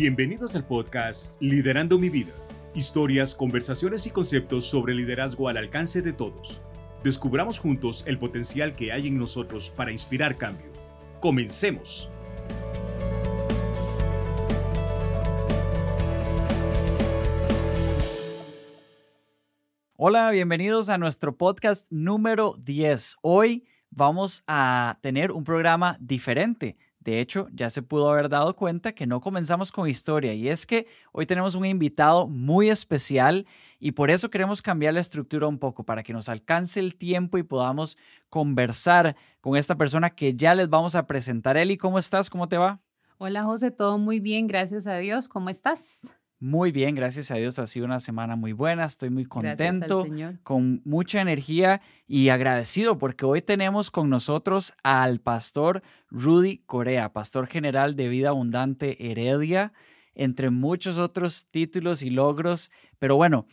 Bienvenidos al podcast Liderando mi vida. Historias, conversaciones y conceptos sobre liderazgo al alcance de todos. Descubramos juntos el potencial que hay en nosotros para inspirar cambio. Comencemos. Hola, bienvenidos a nuestro podcast número 10. Hoy vamos a tener un programa diferente. De hecho, ya se pudo haber dado cuenta que no comenzamos con historia y es que hoy tenemos un invitado muy especial y por eso queremos cambiar la estructura un poco para que nos alcance el tiempo y podamos conversar con esta persona que ya les vamos a presentar. Eli, ¿cómo estás? ¿Cómo te va? Hola José, todo muy bien, gracias a Dios. ¿Cómo estás? Muy bien, gracias a Dios. Ha sido una semana muy buena. Estoy muy contento, con mucha energía y agradecido porque hoy tenemos con nosotros al pastor Rudy Corea, pastor general de Vida Abundante Heredia, entre muchos otros títulos y logros. Pero bueno,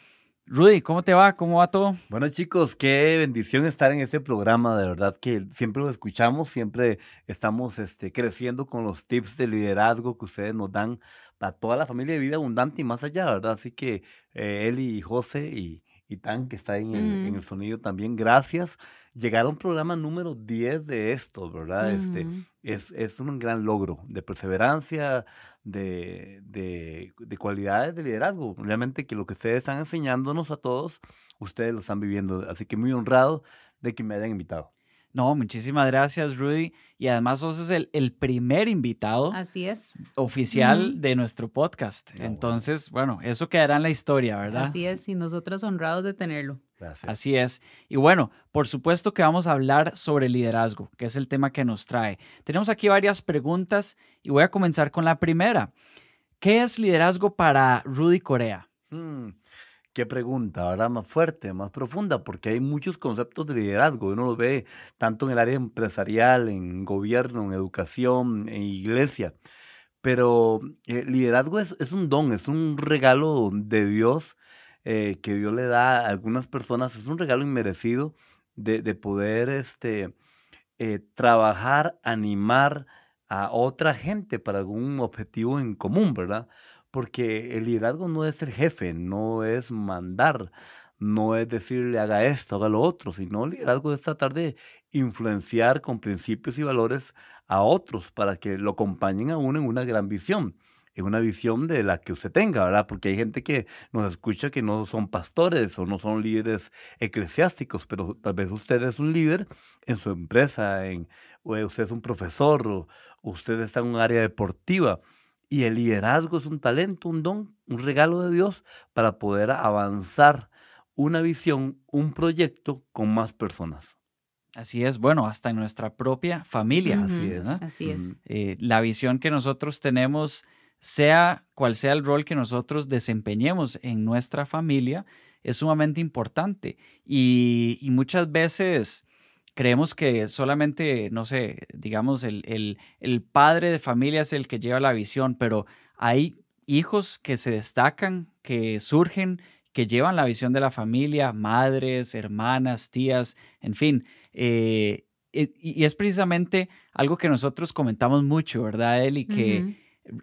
Rudy, ¿cómo te va? ¿Cómo va todo? Bueno, chicos, qué bendición estar en este programa. De verdad que siempre lo escuchamos, siempre estamos este, creciendo con los tips de liderazgo que ustedes nos dan para toda la familia de vida abundante y más allá, ¿verdad? Así que eh, él y José y, y Tan, que está en el, en el, sonido también, gracias. Llegar a un programa número 10 de esto, ¿verdad? este, es, es, un gran logro de perseverancia, de, de, de, cualidades de liderazgo. Realmente que lo que ustedes están enseñándonos a todos, ustedes lo están viviendo. Así que muy honrado de que me hayan invitado. No, muchísimas gracias, Rudy. Y además, sos el, el primer invitado. Así es. Oficial de nuestro podcast. Entonces, bueno. eso quedará en la historia, ¿verdad? Así es, y nosotros honrados de tenerlo. Gracias. Así es. Y bueno, por supuesto que vamos a hablar sobre liderazgo, que es el tema que nos trae. Tenemos aquí varias preguntas y voy a comenzar con la primera. ¿Qué es liderazgo para Rudy Corea? Hmm. Qué pregunta, ahora más fuerte, más profunda, porque hay muchos conceptos de liderazgo. Uno los ve tanto en el área empresarial, en gobierno, en educación, en iglesia. Pero eh, liderazgo es, un don, es un regalo de Dios eh, que Dios le da a algunas personas. Es un regalo inmerecido de, de poder este, eh, trabajar, animar a otra gente para algún objetivo en común, ¿verdad? Porque el liderazgo no es ser jefe, no es mandar, no es decirle haga esto, haga lo otro, sino el liderazgo es tratar de influenciar con principios y valores a otros para que lo acompañen a uno en una gran visión, en una visión de la que usted tenga, ¿verdad? Porque hay gente que nos escucha que no son pastores o no son líderes eclesiásticos, pero tal vez usted es un líder en su empresa, en, o usted es un profesor, usted está en un área deportiva y el liderazgo es un talento, un don, un regalo de Dios para poder avanzar una visión, un proyecto con más personas. Así es, bueno, hasta en nuestra propia familia. Así es. Así es. Eh, la visión que nosotros tenemos, sea cual sea el rol que nosotros desempeñemos en nuestra familia, es sumamente importante. Y, y muchas veces creemos que solamente, no sé, digamos, el, el, padre de familia es el que lleva la visión, pero hay hijos que se destacan, que surgen, que llevan la visión de la familia, madres, hermanas, tías, en fin. Eh, y, es precisamente algo que nosotros comentamos mucho, ¿verdad, Eli? Que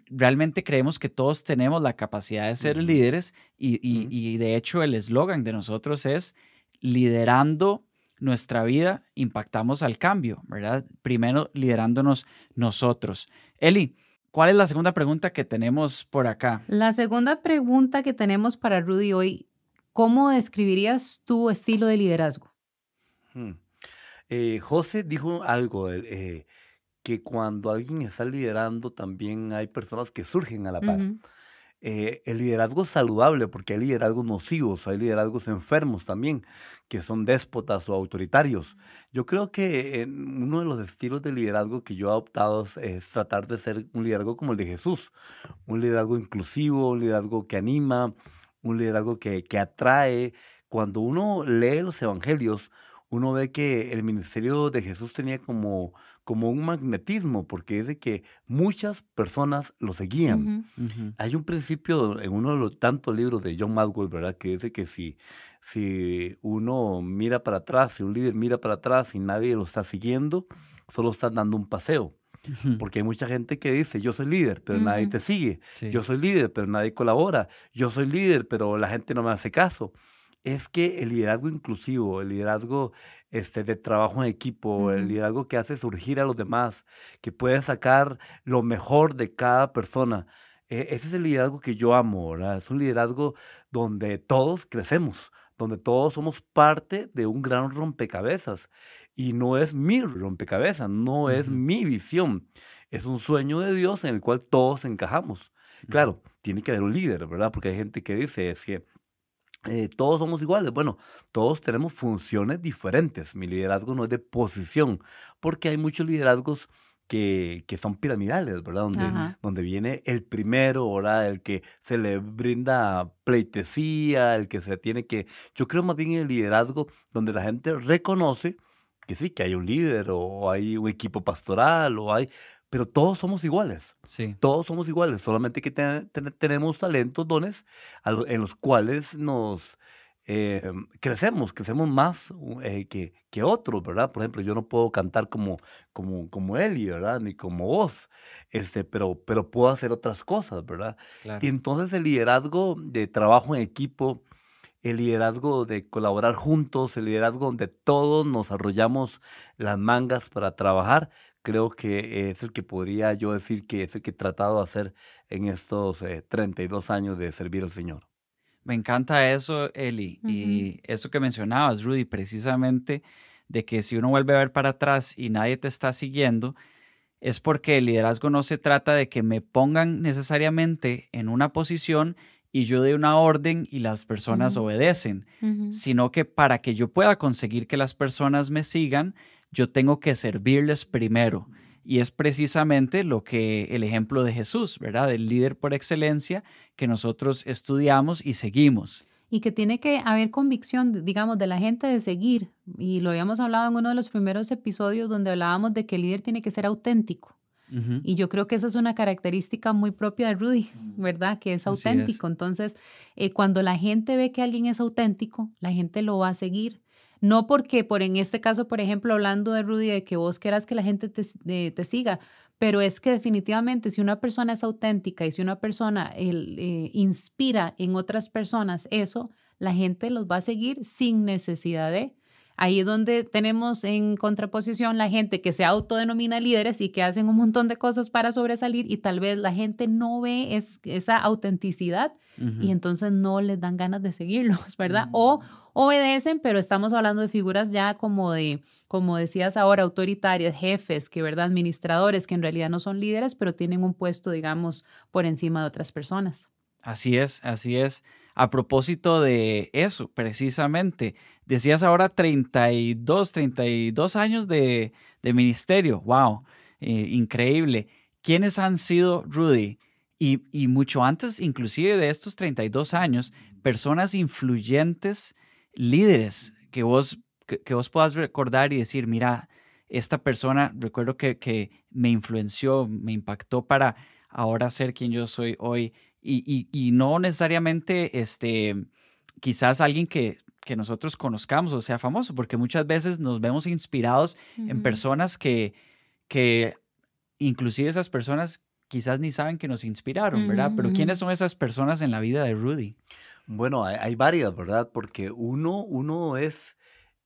realmente creemos que todos tenemos la capacidad de ser líderes y, y, de hecho el eslogan de nosotros es liderando nuestra vida, impactamos al cambio, ¿verdad? Primero liderándonos nosotros. Eli, ¿cuál es la segunda pregunta que tenemos por acá? La segunda pregunta que tenemos para Rudy hoy, ¿cómo describirías tu estilo de liderazgo? Hmm. Eh, José dijo algo, eh, que cuando alguien está liderando también hay personas que surgen a la par. Eh, el liderazgo saludable, porque hay liderazgos nocivos, hay liderazgos enfermos también, que son déspotas o autoritarios. Yo creo que uno de los estilos de liderazgo que yo he adoptado es, tratar de ser un liderazgo como el de Jesús, un liderazgo inclusivo, un liderazgo que anima, un liderazgo que, que atrae. Cuando uno lee los evangelios, uno ve que el ministerio de Jesús tenía como, como un magnetismo, porque es de que muchas personas lo seguían. Hay un principio en uno de los tantos libros de John Maxwell, ¿verdad? Que dice que si, si uno mira para atrás, si un líder mira para atrás y nadie lo está siguiendo, solo está dando un paseo. Porque hay mucha gente que dice, yo soy líder, pero nadie te sigue. Sí. Yo soy líder, pero nadie colabora. Yo soy líder, pero la gente no me hace caso. Es que el liderazgo inclusivo, el liderazgo este, de trabajo en equipo, el liderazgo que hace surgir a los demás, que puede sacar lo mejor de cada persona, e- ese es el liderazgo que yo amo, ¿verdad? Es un liderazgo donde todos crecemos, donde todos somos parte de un gran rompecabezas. Y no es mi rompecabezas, no es mi visión. Es un sueño de Dios en el cual todos encajamos. Claro, tiene que haber un líder, ¿verdad? Porque hay gente que dice, es que eh, todos somos iguales. Bueno, todos tenemos funciones diferentes. Mi liderazgo no es de posición, porque hay muchos liderazgos que, que son piramidales, ¿verdad? Donde, Ajá. donde viene el primero, ¿verdad? El que se le brinda pleitesía, el que se tiene que... Yo creo más bien en el liderazgo donde la gente reconoce que sí, que hay un líder o hay un equipo pastoral o hay... Pero todos somos iguales. Sí. Todos somos iguales, solamente que te- te- tenemos talentos, dones, en los cuales nos eh, crecemos, crecemos más eh, que, que otros, ¿verdad? Por ejemplo, yo no puedo cantar como, como, como Eli, ¿verdad? Ni como vos, este, pero, pero puedo hacer otras cosas, ¿verdad? Claro. Y entonces el liderazgo de trabajo en equipo, el liderazgo de colaborar juntos, el liderazgo donde todos nos arrollamos las mangas para trabajar, creo que es el que podría yo decir que es el que he tratado de hacer en estos eh, 32 años de servir al Señor. Me encanta eso, Eli. Y eso que mencionabas, Rudy, precisamente de que si uno vuelve a ver para atrás y nadie te está siguiendo, es porque el liderazgo no se trata de que me pongan necesariamente en una posición y yo dé una orden y las personas obedecen, sino que para que yo pueda conseguir que las personas me sigan, yo tengo que servirles primero. Y es precisamente lo que el ejemplo de Jesús, ¿verdad? El líder por excelencia que nosotros estudiamos y seguimos. Y que tiene que haber convicción, digamos, de la gente de seguir. Y lo habíamos hablado en uno de los primeros episodios donde hablábamos de que el líder tiene que ser auténtico. Y yo creo que esa es una característica muy propia de Rudy, ¿verdad? Que es. auténtico. Entonces, eh, cuando la gente ve que alguien es auténtico, la gente lo va a seguir. No porque, por en este caso, por ejemplo, hablando de Rudy, de que vos quieras que la gente te, eh, te siga, pero es que definitivamente si una persona es auténtica y si una persona el, eh, inspira en otras personas eso, la gente los va a seguir sin necesidad de... Ahí es donde tenemos en contraposición la gente que se autodenomina líderes y que hacen un montón de cosas para sobresalir y tal vez la gente no ve es, esa autenticidad y entonces no les dan ganas de seguirlos, ¿verdad? O obedecen, pero estamos hablando de figuras ya como de, como decías ahora, autoritarias, jefes, que, ¿verdad? Administradores, que en realidad no son líderes, pero tienen un puesto, digamos, por encima de otras personas. Así es, así es. A propósito de eso, precisamente, decías ahora 32, 32 años de, ministerio. ¡Wow! Eh, increíble. ¿Quiénes han sido, Rudy? Y, mucho antes, inclusive de estos 32 años, personas influyentes, líderes, que vos, que, vos puedas recordar y decir, mira, esta persona, recuerdo que me influenció, me impactó para ahora ser quien yo soy hoy. Y, y- y no necesariamente, este, quizás alguien que, que nosotros conozcamos o sea famoso, porque muchas veces nos vemos inspirados en personas que, que inclusive esas personas quizás ni saben que nos inspiraron, ¿verdad? Pero. ¿quiénes son esas personas en la vida de Rudy? Bueno, hay, hay varias, ¿verdad? Porque uno, uno es,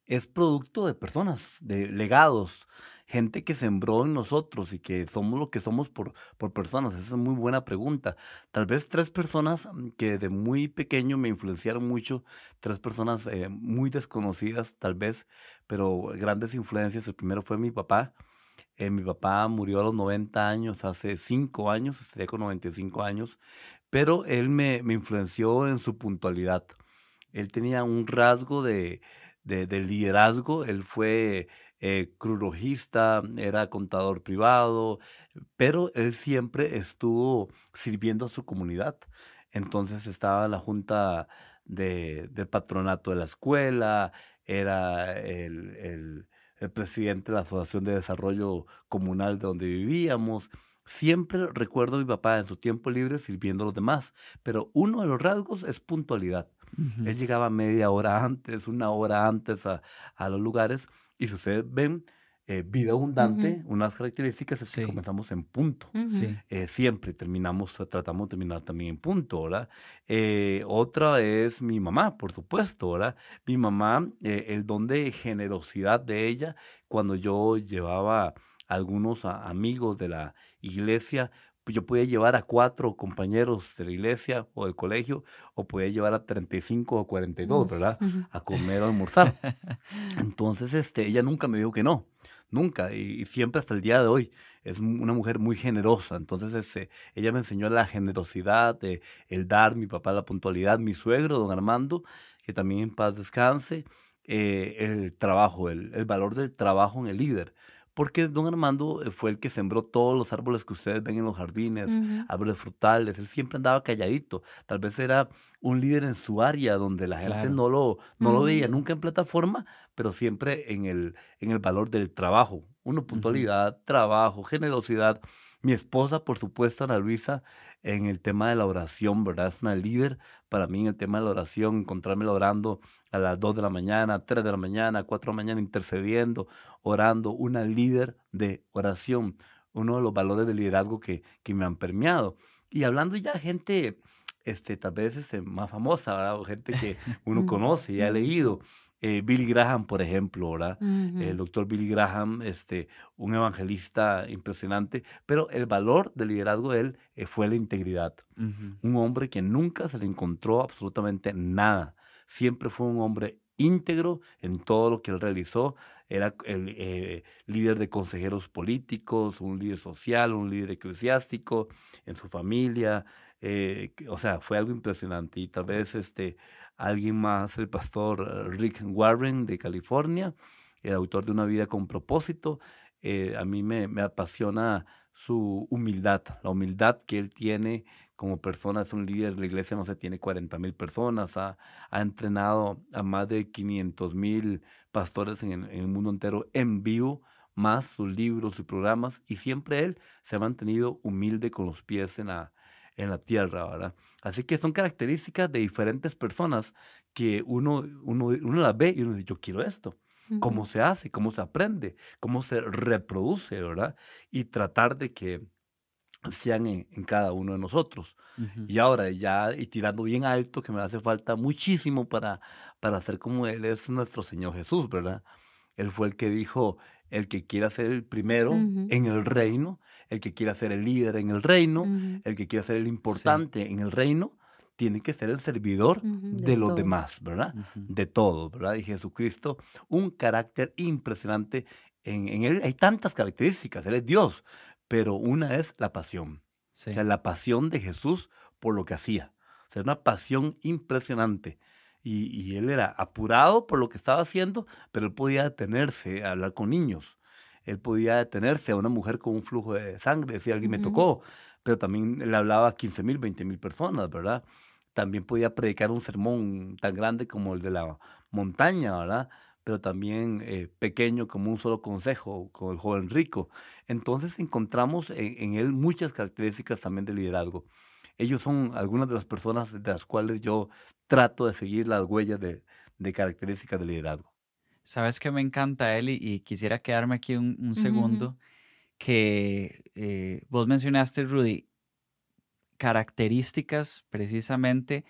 es producto de personas, de legados, gente que sembró en nosotros y que somos lo que somos por, por personas. Esa es muy buena pregunta. Tal vez tres personas mm, que de muy pequeño me influenciaron mucho, tres personas eh, muy desconocidas tal vez, pero grandes influencias. El primero fue mi papá. Eh, mi papá murió a los 90 años, hace 5 años, estaría con 95 años, pero él me, me influenció en su puntualidad. Él tenía un rasgo de, de- de liderazgo, él fue eh, era contador privado, pero él siempre estuvo sirviendo a su comunidad. Entonces estaba en la junta de- del patronato de la escuela, era el, el- el presidente de la Asociación de Desarrollo Comunal de donde vivíamos. Siempre recuerdo a mi papá en su tiempo libre sirviendo a los demás, pero uno de los rasgos es puntualidad. Él llegaba media hora antes, una hora antes a, a los lugares. Y si ustedes ven eh, vida abundante, unas características es que comenzamos en punto. Eh, siempre terminamos, tratamos de terminar también en punto, ¿verdad? Eh, otra es mi mamá, por supuesto, ¿verdad? Mi mamá, el don de generosidad de ella, cuando yo llevaba algunos amigos de la iglesia, pues, yo podía llevar a cuatro compañeros de la iglesia o del colegio, o podía llevar a 35 o 42, ¿verdad? A comer o almorzar. Entonces, este, ella nunca me dijo que no nunca, y, siempre hasta el día de hoy. Es una mujer muy generosa, entonces este, ella me enseñó la generosidad, el dar, mi papá la puntualidad, mi suegro, don Armando, que también en paz descanse, eh, el trabajo, el, el valor del trabajo en el líder porque don Armando eh, fue el que sembró todos los árboles que ustedes ven en los jardines, árboles frutales, él siempre andaba calladito, tal vez era un líder en su área donde la gente no lo, no lo veía nunca en plataforma, pero siempre en el, en el valor del trabajo, uno, puntualidad, trabajo, generosidad. Mi esposa, por supuesto, Ana Luisa, en el tema de la oración, ¿verdad? Es una líder para mí en el tema de la oración, encontrarme orando a las 2 de la mañana, 3 de la mañana, 4 de la mañana, intercediendo, orando, una líder de oración, uno de los valores de liderazgo que, que me han permeado. Y hablando ya gente, este, tal vez este, más famosa, ¿verdad? O gente que uno conoce y ha leído. Eh, Billy Graham, por ejemplo, ¿verdad? El doctor Billy Graham, este, un evangelista impresionante, pero el valor del liderazgo de él eh, fue la integridad. Un hombre que nunca se le encontró absolutamente nada. Siempre fue un hombre íntegro en todo lo que él realizó. Era el eh, líder de consejeros políticos, un líder social, un líder eclesiástico en su familia. o sea, fue algo impresionante. Y tal vez este, alguien más, el pastor eh, Rick Warren de California, el autor de Una vida con propósito. Eh, a mí me, apasiona su humildad, la humildad que él tiene como persona, es un líder, la iglesia no se tiene 40 mil personas, ha, entrenado a más de 500 mil pastores en, en, el mundo entero en vivo, más sus libros, sus programas, y siempre él se ha mantenido humilde con los pies en la, en la tierra, ¿verdad? Así que son características de diferentes personas que uno, uno, uno las ve y uno dice, yo quiero esto. ¿Cómo se hace? ¿Cómo se aprende? ¿Cómo se reproduce, verdad? Y tratar de que sean en, cada uno de nosotros. Y ahora ya, y tirando bien alto, que me hace falta muchísimo para, para ser como Él es nuestro Señor Jesús, ¿verdad? Él fue el que dijo, el que quiera ser el primero en el reino, el que quiera ser el líder en el reino, el que quiera ser el importante en el reino, tiene que ser el servidor de, los demás, ¿verdad? De todos, ¿verdad? Y Jesucristo, un carácter impresionante. En, él hay tantas características, Él es Dios, pero una es la pasión. O sea, la pasión de Jesús por lo que hacía. O sea, una pasión impresionante. Y, él era apurado por lo que estaba haciendo, pero él podía detenerse a hablar con niños. Él podía detenerse a una mujer con un flujo de sangre, si alguien me tocó, pero también le hablaba a 15 mil, 20 mil personas, ¿verdad? También podía predicar un sermón tan grande como el de la montaña, ¿verdad? Pero también eh, pequeño como un solo consejo, con el joven rico. Entonces encontramos en él muchas características también de liderazgo ellos son algunas de las personas de las cuales yo trato de seguir las huellas de, características de liderazgo. Sabes que me encanta, Eli, y quisiera quedarme aquí un, segundo, que eh, vos mencionaste, Rudy, características precisamente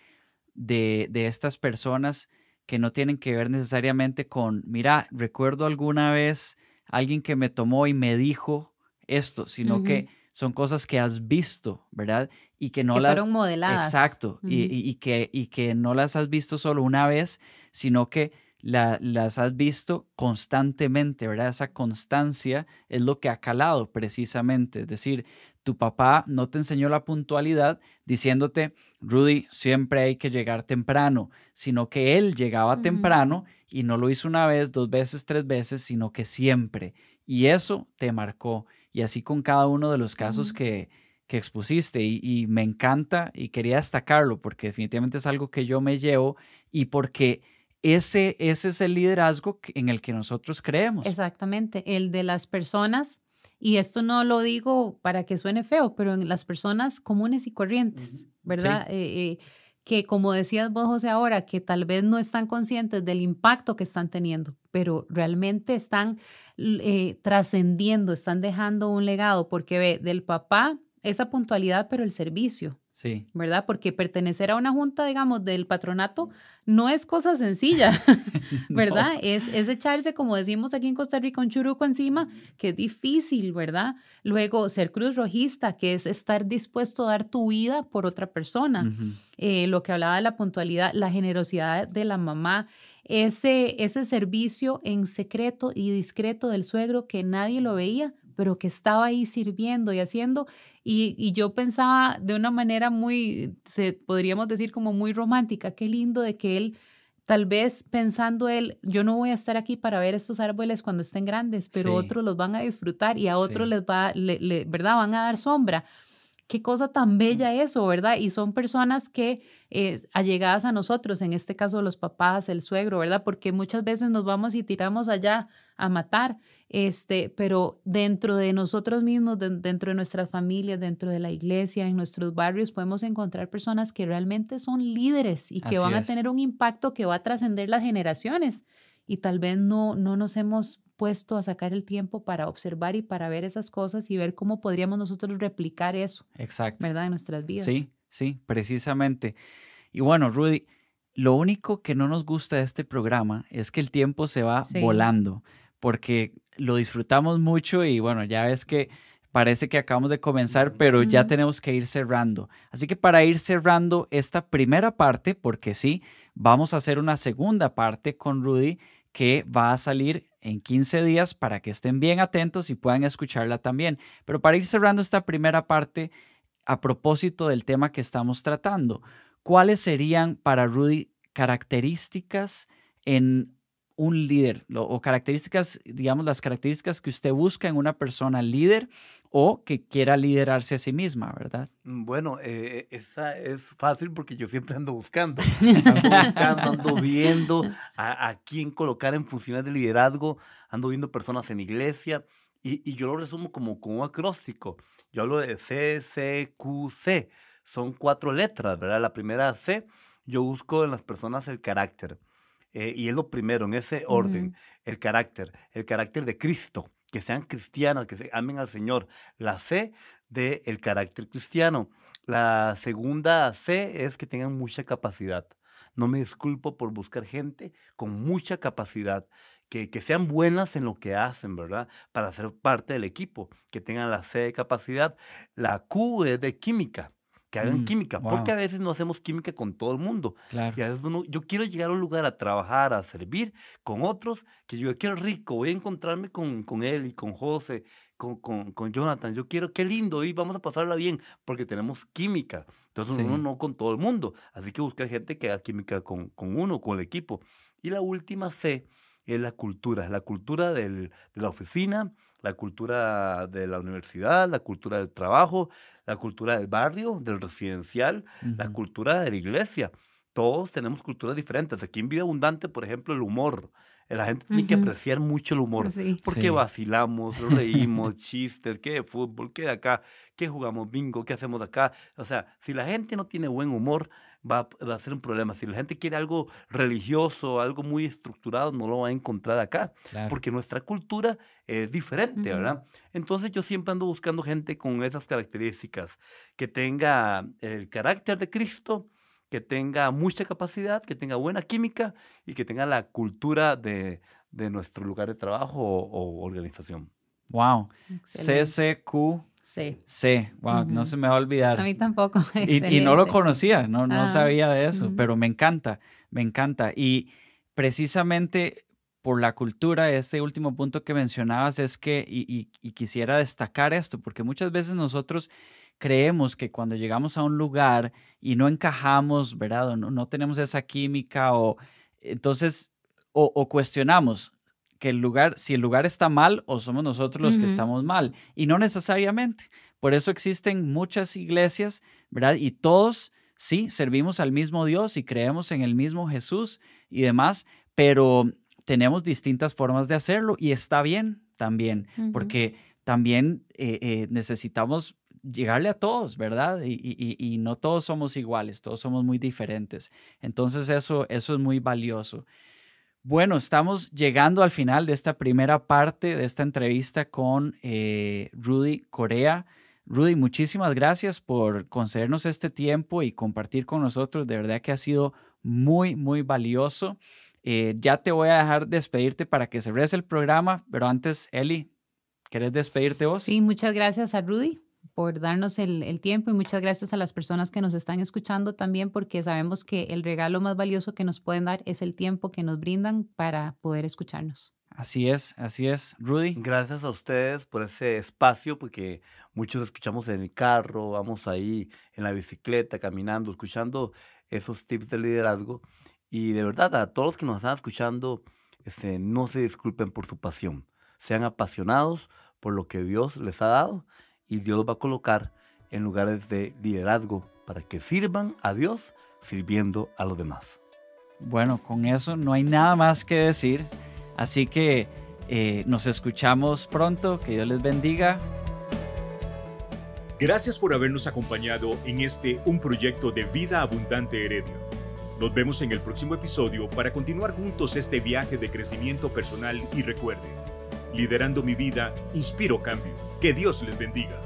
de, de, estas personas que no tienen que ver necesariamente con, mira, recuerdo alguna vez alguien que me tomó y me dijo esto, sino que son cosas que has visto, ¿verdad? Y que no que las... Fueron modeladas. Exacto, y, que, y que no las has visto solo una vez, sino que las has visto constantemente, ¿verdad? Esa constancia es lo que ha calado precisamente. Es decir, tu papá no te enseñó la puntualidad diciéndote, Rudy, siempre hay que llegar temprano, sino que él llegaba temprano y no lo hizo una vez, dos veces, tres veces, sino que siempre. Y eso te marcó y así con cada uno de los casos que, que expusiste y, me encanta y quería destacarlo porque definitivamente es algo que yo me llevo y porque ese, ese es el liderazgo en el que nosotros creemos. Exactamente, el de las personas, y esto no lo digo para que suene feo, pero en las personas comunes y corrientes, ¿verdad? Eh, eh, que como decías vos, José, ahora, que tal vez no están conscientes del impacto que están teniendo, pero realmente están eh, trascendiendo, están dejando un legado, porque ve, del papá esa puntualidad, pero el servicio. Sí. ¿Verdad? Porque pertenecer a una junta, digamos, del patronato no es cosa sencilla, ¿verdad? es, es, echarse, como decimos aquí en Costa Rica, un churuco encima, que es difícil, ¿verdad? Luego, ser cruz rojista, que es estar dispuesto a dar tu vida por otra persona. Eh, lo que hablaba de la puntualidad, la generosidad de la mamá, ese, ese servicio en secreto y discreto del suegro que nadie lo veía, pero que estaba ahí sirviendo y haciendo. Y, yo pensaba de una manera muy, se, podríamos decir como muy romántica, qué lindo de que él, tal vez pensando él, yo no voy a estar aquí para ver estos árboles cuando estén grandes, pero otros los van a disfrutar y a otros les va, ¿verdad? Van a dar sombra. Qué cosa tan bella eso, ¿verdad? Y son personas que eh, allegadas a nosotros, en este caso los papás, el suegro, ¿verdad? Porque muchas veces nos vamos y tiramos allá a matar, este, pero dentro de nosotros mismos, dentro de nuestras familias, dentro de la iglesia, en nuestros barrios, podemos encontrar personas que realmente son líderes y que van a tener un impacto que va a trascender las generaciones. Y tal vez no, no nos hemos puesto a sacar el tiempo para observar y para ver esas cosas y ver cómo podríamos nosotros replicar eso. Exacto. ¿Verdad? En nuestras vidas. Sí, sí, precisamente. Y bueno, Rudy, lo único que no nos gusta de este programa es que el tiempo se va volando, porque lo disfrutamos mucho y bueno, ya ves que parece que acabamos de comenzar, pero ya tenemos que ir cerrando. Así que para ir cerrando esta primera parte, porque sí, vamos a hacer una segunda parte con Rudy que va a salir en 15 días para que estén bien atentos y puedan escucharla también. Pero para ir cerrando esta primera parte, a propósito del tema que estamos tratando, ¿cuáles serían para Rudy características en un líder o características, digamos, las características que usted busca en una persona líder o que quiera liderarse a sí misma, ¿verdad? Mm, bueno, eh, esa es fácil porque yo siempre ando buscando, ando buscando, ando viendo a, quién colocar en funciones de liderazgo, ando viendo personas en iglesia y, y yo lo resumo como, como un acróstico. Yo hablo de C, C, Q, C. Son cuatro letras, ¿verdad? La primera C, yo busco en las personas el carácter. Eh, y es lo primero, en ese orden, el carácter, el carácter de Cristo, que sean cristianas, que se amen al Señor. La C del el carácter cristiano. La segunda C es que tengan mucha capacidad. No me disculpo por buscar gente con mucha capacidad, que, que, sean buenas en lo que hacen, ¿verdad? Para ser parte del equipo, que tengan la C de capacidad. La Q es de química que hagan mm, química, porque a veces no hacemos química con todo el mundo. Y a veces uno, yo quiero llegar a un lugar a trabajar, a servir con otros, que yo quiero rico, voy a encontrarme con, con él y con José, con, con, con, Jonathan, yo quiero, qué lindo, y vamos a pasarla bien, porque tenemos química. Entonces uno no con todo el mundo, así que buscar gente que haga química con, con uno, con el equipo. Y la última C es la cultura, la cultura del, de la oficina, la cultura de la universidad, la cultura del trabajo, la cultura del barrio, del residencial, la cultura de la iglesia. Todos tenemos culturas diferentes. Aquí en Vida Abundante, por ejemplo, el humor. La gente tiene que apreciar mucho el humor. Porque vacilamos, reímos, chistes, que de fútbol, que de acá, que jugamos bingo, qué hacemos acá. O sea, si la gente no tiene buen humor, va, a ser un problema. Si la gente quiere algo religioso, algo muy estructurado, no lo va a encontrar acá, porque nuestra cultura es diferente, ¿verdad? Entonces yo siempre ando buscando gente con esas características, que tenga el carácter de Cristo, que tenga mucha capacidad, que tenga buena química y que tenga la cultura de, nuestro lugar de trabajo o, organización. Wow. CCQ Sí. Sí, wow, no se me va a olvidar. A mí tampoco. Y, no lo conocía, no, no sabía de eso, pero me encanta, me encanta. Y precisamente por la cultura, este último punto que mencionabas es que, y, quisiera destacar esto, porque muchas veces nosotros creemos que cuando llegamos a un lugar y no encajamos, ¿verdad? no, no tenemos esa química o entonces, o, o cuestionamos, que el lugar, si el lugar está mal o somos nosotros los que estamos mal. Y no necesariamente. Por eso existen muchas iglesias, ¿verdad? Y todos, sí, servimos al mismo Dios y creemos en el mismo Jesús y demás, pero tenemos distintas formas de hacerlo y está bien también, porque también eh, eh, necesitamos llegarle a todos, ¿verdad? Y, no todos somos iguales, todos somos muy diferentes. Entonces eso, eso es muy valioso. Bueno, estamos llegando al final de esta primera parte de esta entrevista con eh, Rudy Corea. Rudy, muchísimas gracias por concedernos este tiempo y compartir con nosotros. De verdad que ha sido muy, muy valioso. Eh, ya te voy a dejar despedirte para que cerres el programa, pero antes, Eli, ¿querés despedirte vos? Sí, muchas gracias a Rudy por darnos el, tiempo y muchas gracias a las personas que nos están escuchando también porque sabemos que el regalo más valioso que nos pueden dar es el tiempo que nos brindan para poder escucharnos. Así es, así es. Rudy. Gracias a ustedes por ese espacio, porque muchos escuchamos en el carro, vamos ahí en la bicicleta, caminando, escuchando esos tips de liderazgo. Y de verdad, a todos los que nos están escuchando, este, no se disculpen por su pasión. Sean apasionados por lo que Dios les ha dado y Dios los va a colocar en lugares de liderazgo para que sirvan a Dios sirviendo a los demás. Bueno, con eso no hay nada más que decir, así que eh, nos escuchamos pronto, que Dios les bendiga. Gracias por habernos acompañado en este Un Proyecto de Vida Abundante Heredia. Nos vemos en el próximo episodio para continuar juntos este viaje de crecimiento personal y recuerde, Liderando mi vida, inspiro cambio. Que Dios les bendiga.